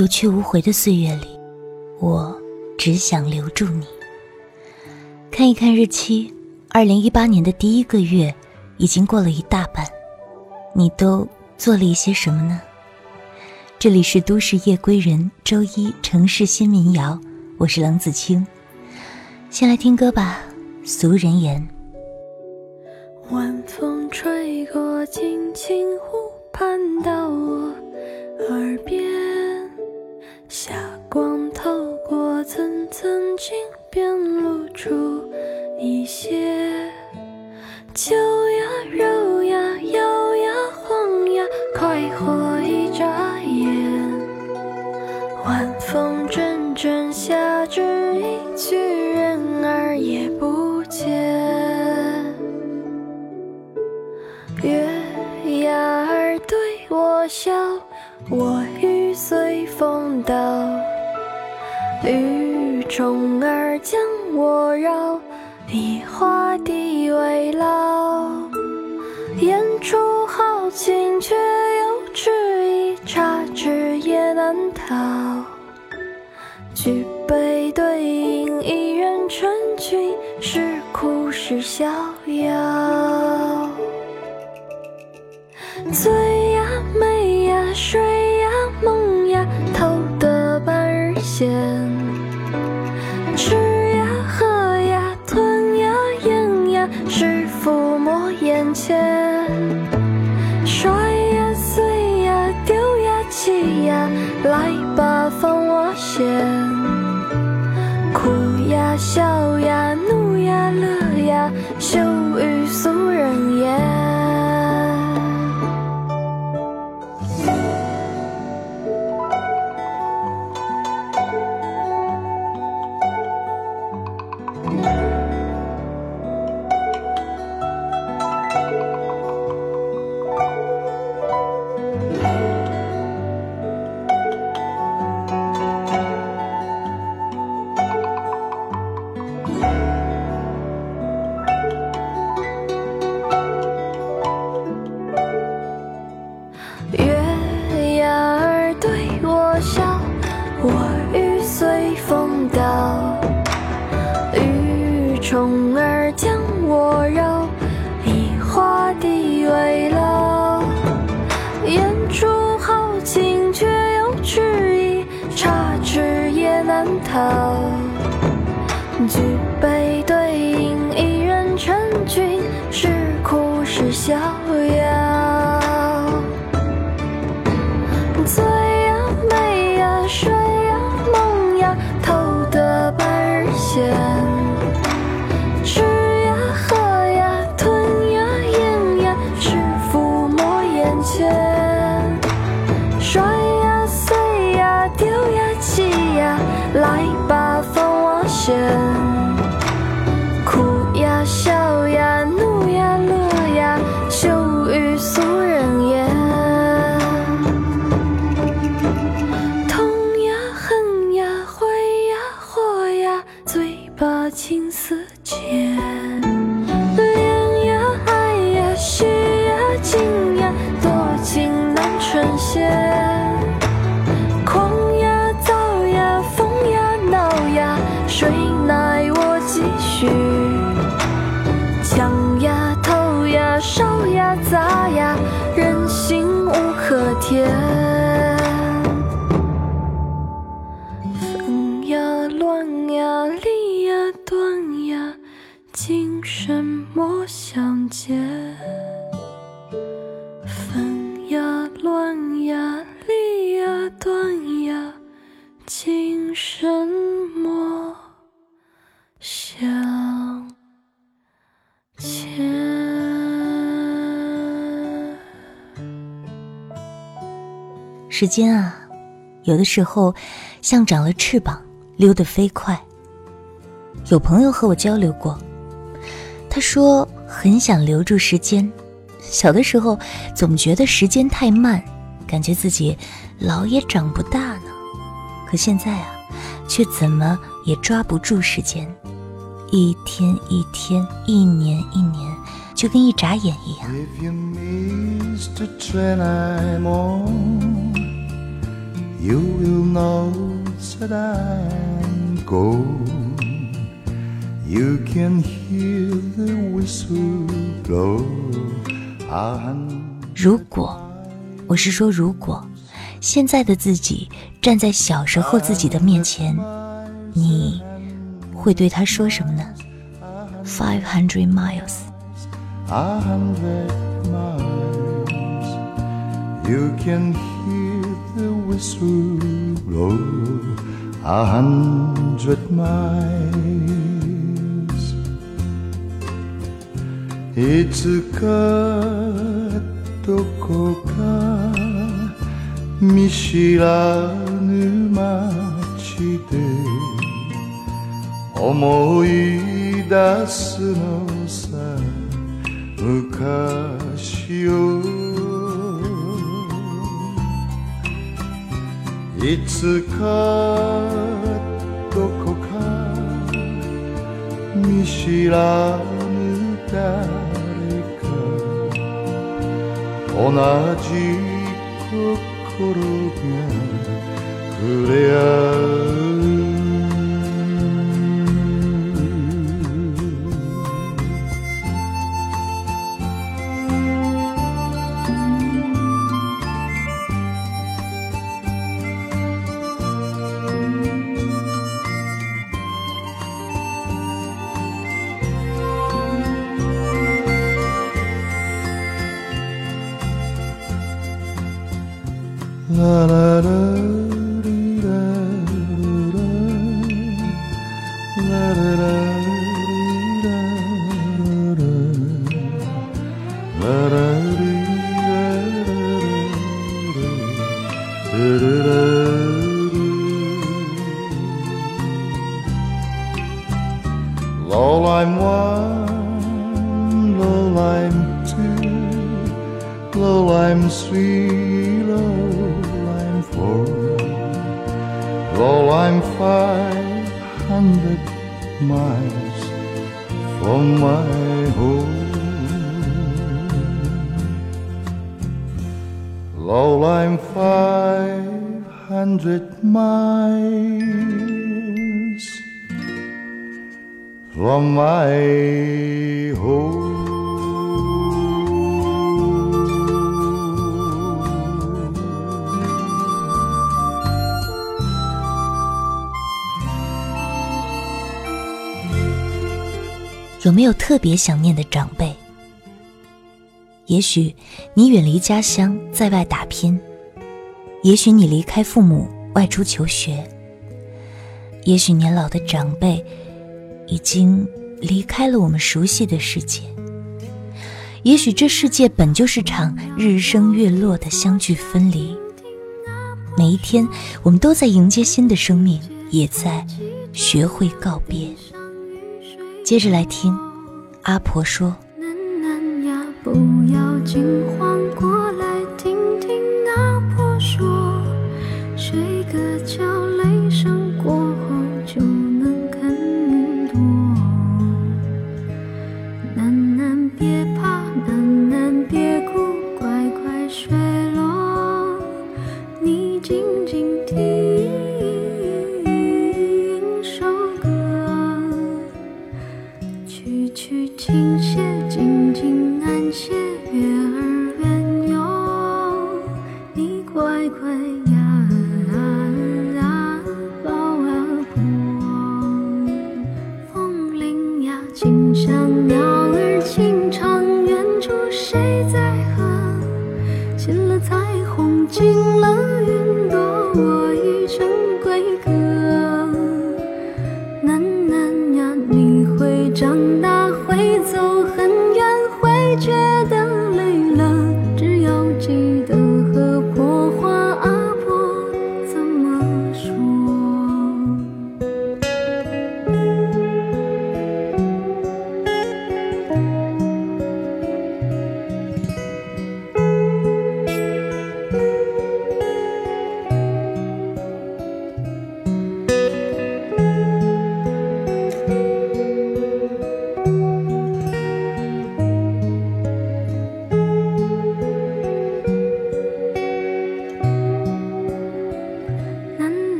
有去无回的岁月里，我只想留住你。看一看日期，二零一八年的第一个月已经过了一大半，你都做了一些什么呢？这里是都市夜归人周一城市新民谣，我是冷子清。先来听歌吧，《俗人言》。晚风吹过轻轻湖畔，到我耳边，层举杯对饮，一人成群，是哭是逍遥。笑呀时间啊，有的时候像长了翅膀，溜得飞快。有朋友和我交流过，他说很想留住时间。小的时候总觉得时间太慢，感觉自己老也长不大呢。可现在啊，却怎么也抓不住时间，一天一天，一年一年，就跟一眨眼一样。You will know that I'm gone. You can hear the whistle blow. 如果，我是说，如果现在的自己站在小时候自己的面前，你会对他说什么呢？Five hundred miles. A hundred miles. You can hear whistle blow. A hundred miles. いつかどこか見知らぬ街で思い出すのさ昔をいつかどこか見知らぬ誰か。同じ心が触れ合う啦 I'm one, lol I'm two, lol I'm three, lol I'm four, lol I'm five hundred miles from my home. Lol I'm five hundred miles from my home. 有没有特别想念的长辈？也许你远离家乡，在外打拼；也许你离开父母，外出求学；也许年老的长辈已经离开了我们熟悉的世界；也许这世界本就是场日升月落的相聚分离。每一天，我们都在迎接新的生命，也在学会告别。接着来听，阿婆说。虹，进了。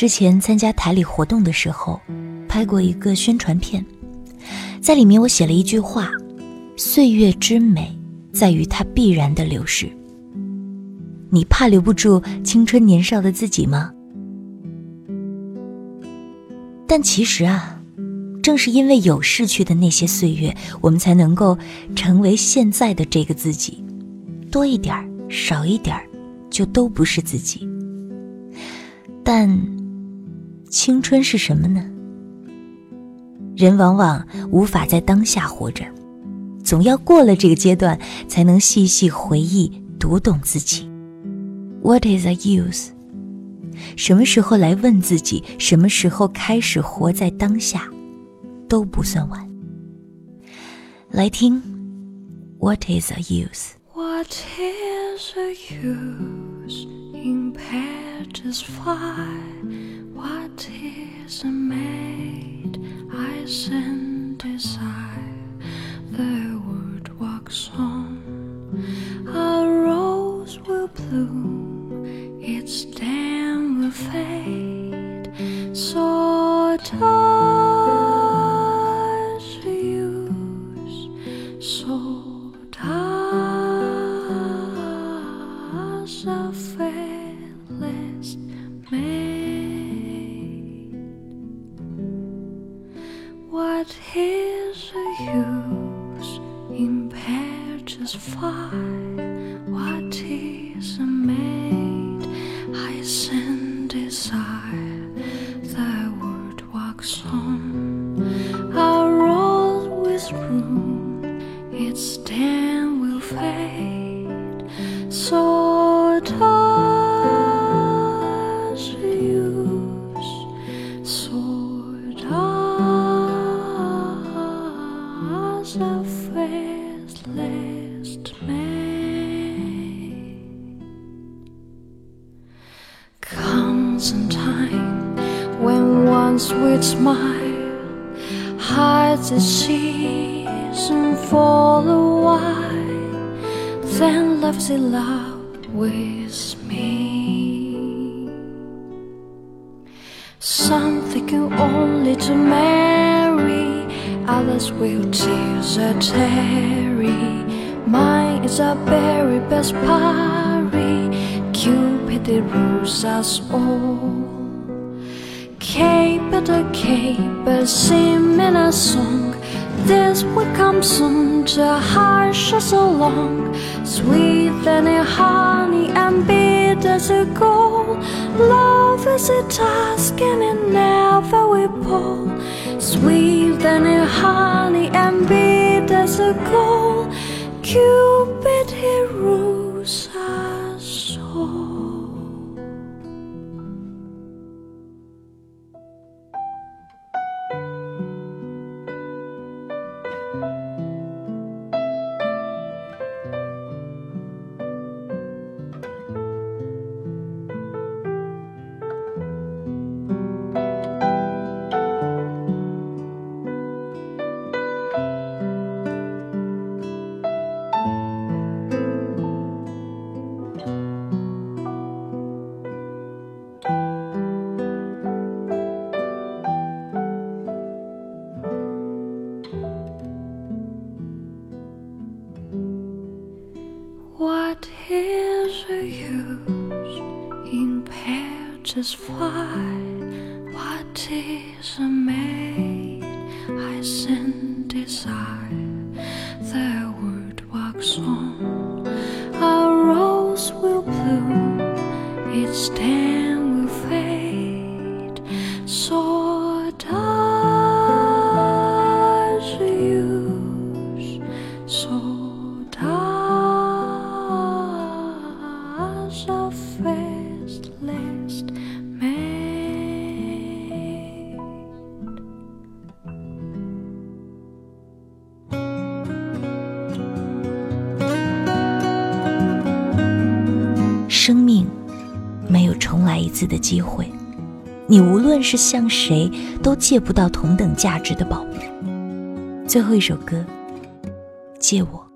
之前参加台里活动的时候，拍过一个宣传片，在里面我写了一句话：“岁月之美，在于它必然的流逝。”你怕留不住青春年少的自己吗？但其实啊，正是因为有逝去的那些岁月，我们才能够成为现在的这个自己。多一点儿，少一点儿，就都不是自己。但青春是什么呢？人往往无法在当下活着，总要过了这个阶段，才能细细回忆，读懂自己。What is a use？什么时候来问自己？什么时候开始活在当下，都不算晚。来听，What is a use？What is the use in pages fire? What is made, I sin desire. Season for a while, then loves it loud with me. Some thinking only to marry, others will tears a tarry. Mine is a very best parry. Cupid it rules us all. Cape the cape, sing in a song. This will come soon to hush us along. Sweet than a honey and bitter as a gold. Love is a task and it never will pull. Sweet than a honey and bitter as a gold. Cupid he rules us all.《次的机会，你无论是向谁，都借不到同等价值的宝贝。最后一首歌，借我。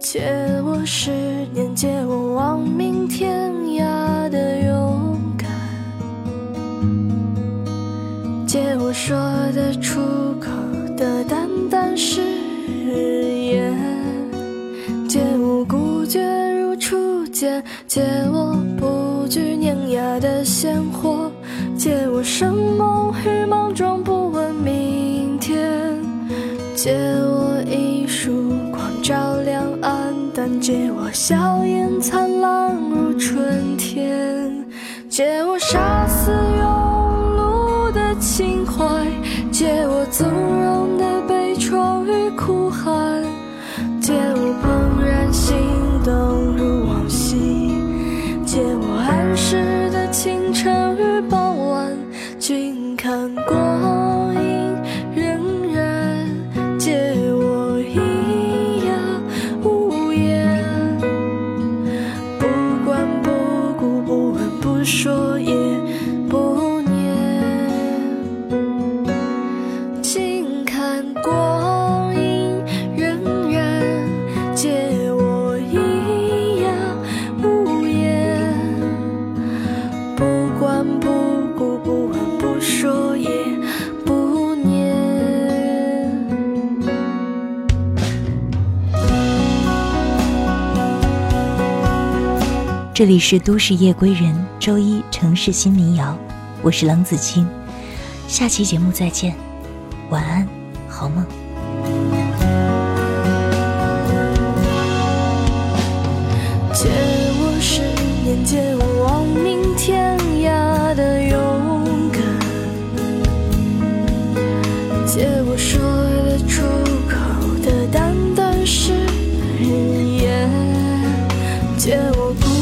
借我十年，借我亡命天涯的勇敢，借我说得出口的淡淡誓言，借我孤绝如初见，借我生梦与莽撞，不问明天。借我一束光照亮暗淡，借我笑颜这里是都市夜归人，周一城市新民谣，我是冷子清，下期节目再见，晚安，好梦。借我十年，借我亡命天涯的勇敢，借我说得出口的淡淡誓言，借我孤